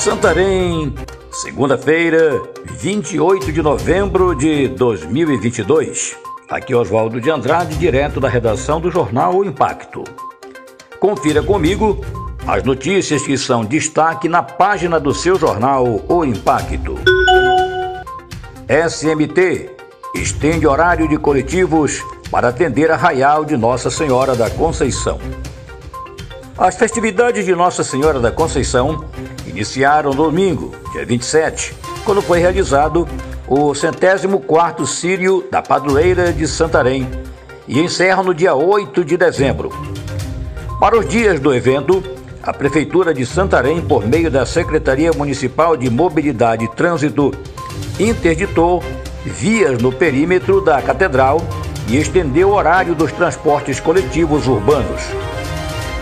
Santarém, segunda-feira, 28 de novembro de 2022. Aqui Oswaldo de Andrade, direto da redação do jornal O Impacto. Confira comigo as notícias que são destaque na página do seu jornal O Impacto. SMT estende horário de coletivos para atender Arraial de Nossa Senhora da Conceição. As festividades de Nossa Senhora da Conceição iniciaram no domingo, dia 27, quando foi realizado o centésimo quarto Sírio da Padroeira de Santarém e encerram no dia 8 de dezembro. Para os dias do evento, a Prefeitura de Santarém, por meio da Secretaria Municipal de Mobilidade e Trânsito, interditou vias no perímetro da Catedral e estendeu o horário dos transportes coletivos urbanos.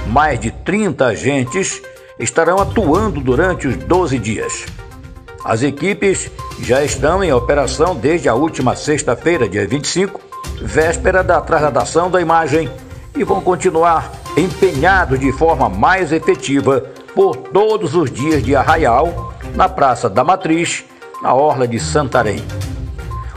Mais de 30 agentes estarão atuando durante os 12 dias. As equipes já estão em operação desde a última sexta-feira, dia 25, véspera da trasladação da imagem, e vão continuar empenhados de forma mais efetiva por todos os dias de arraial na Praça da Matriz, na Orla de Santarém.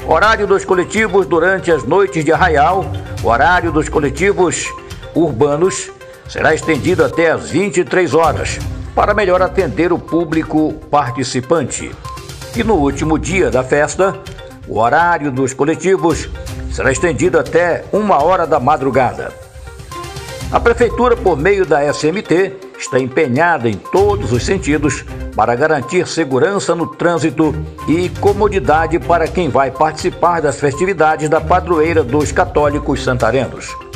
Horário dos coletivos durante as noites de arraial, horário dos coletivos urbanos será estendido até às 23 horas, para melhor atender o público participante. E no último dia da festa, o horário dos coletivos será estendido até uma hora da madrugada. A Prefeitura, por meio da SMT, está empenhada em todos os sentidos para garantir segurança no trânsito e comodidade para quem vai participar das festividades da padroeira dos católicos santarenos.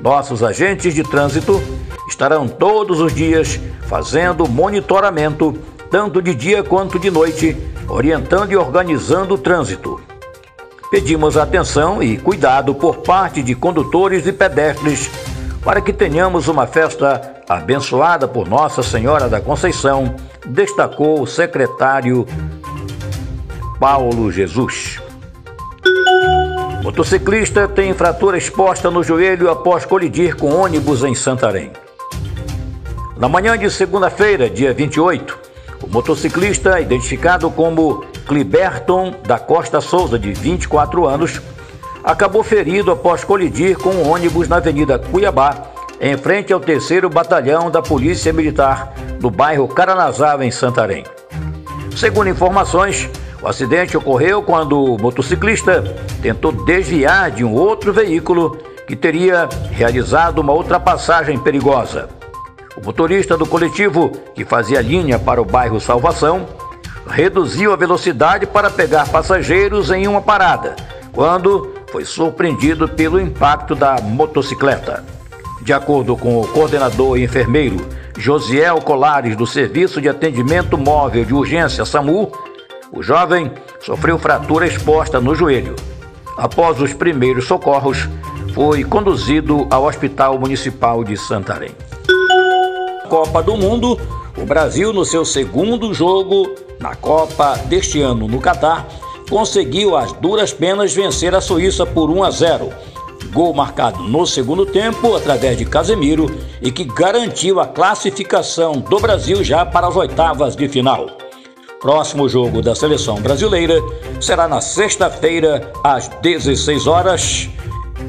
Nossos agentes de trânsito estarão todos os dias fazendo monitoramento, tanto de dia quanto de noite, orientando e organizando o trânsito. Pedimos atenção e cuidado por parte de condutores e pedestres para que tenhamos uma festa abençoada por Nossa Senhora da Conceição, destacou o secretário Paulo Jesus. Motociclista tem fratura exposta no joelho após colidir com ônibus em Santarém. Na manhã de segunda-feira, dia 28, o motociclista, identificado como Cliberton da Costa Souza, de 24 anos, acabou ferido após colidir com um ônibus na Avenida Cuiabá, em frente ao 3 Batalhão da Polícia Militar, no bairro Caranazava, em Santarém. Segundo informações, o acidente ocorreu quando o motociclista tentou desviar de um outro veículo que teria realizado uma ultrapassagem perigosa. O motorista do coletivo, que fazia linha para o bairro Salvação, reduziu a velocidade para pegar passageiros em uma parada, quando foi surpreendido pelo impacto da motocicleta. De acordo com o coordenador e enfermeiro Josiel Colares, do Serviço de Atendimento Móvel de Urgência SAMU, o jovem sofreu fratura exposta no joelho. Após os primeiros socorros, foi conduzido ao Hospital Municipal de Santarém. Copa do Mundo, o Brasil, no seu segundo jogo na Copa deste ano no Catar, conseguiu as duras penas vencer a Suíça por 1 a 0. Gol marcado no segundo tempo através de Casemiro e que garantiu a classificação do Brasil já para as oitavas de final. Próximo jogo da seleção brasileira será na sexta-feira, às 16 horas,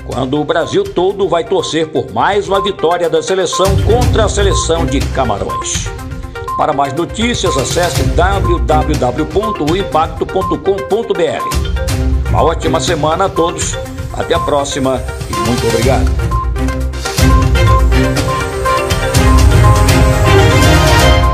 quando o Brasil todo vai torcer por mais uma vitória da seleção contra a seleção de Camarões. Para mais notícias, acesse www.impacto.com.br. Uma ótima semana a todos, até a próxima e muito obrigado.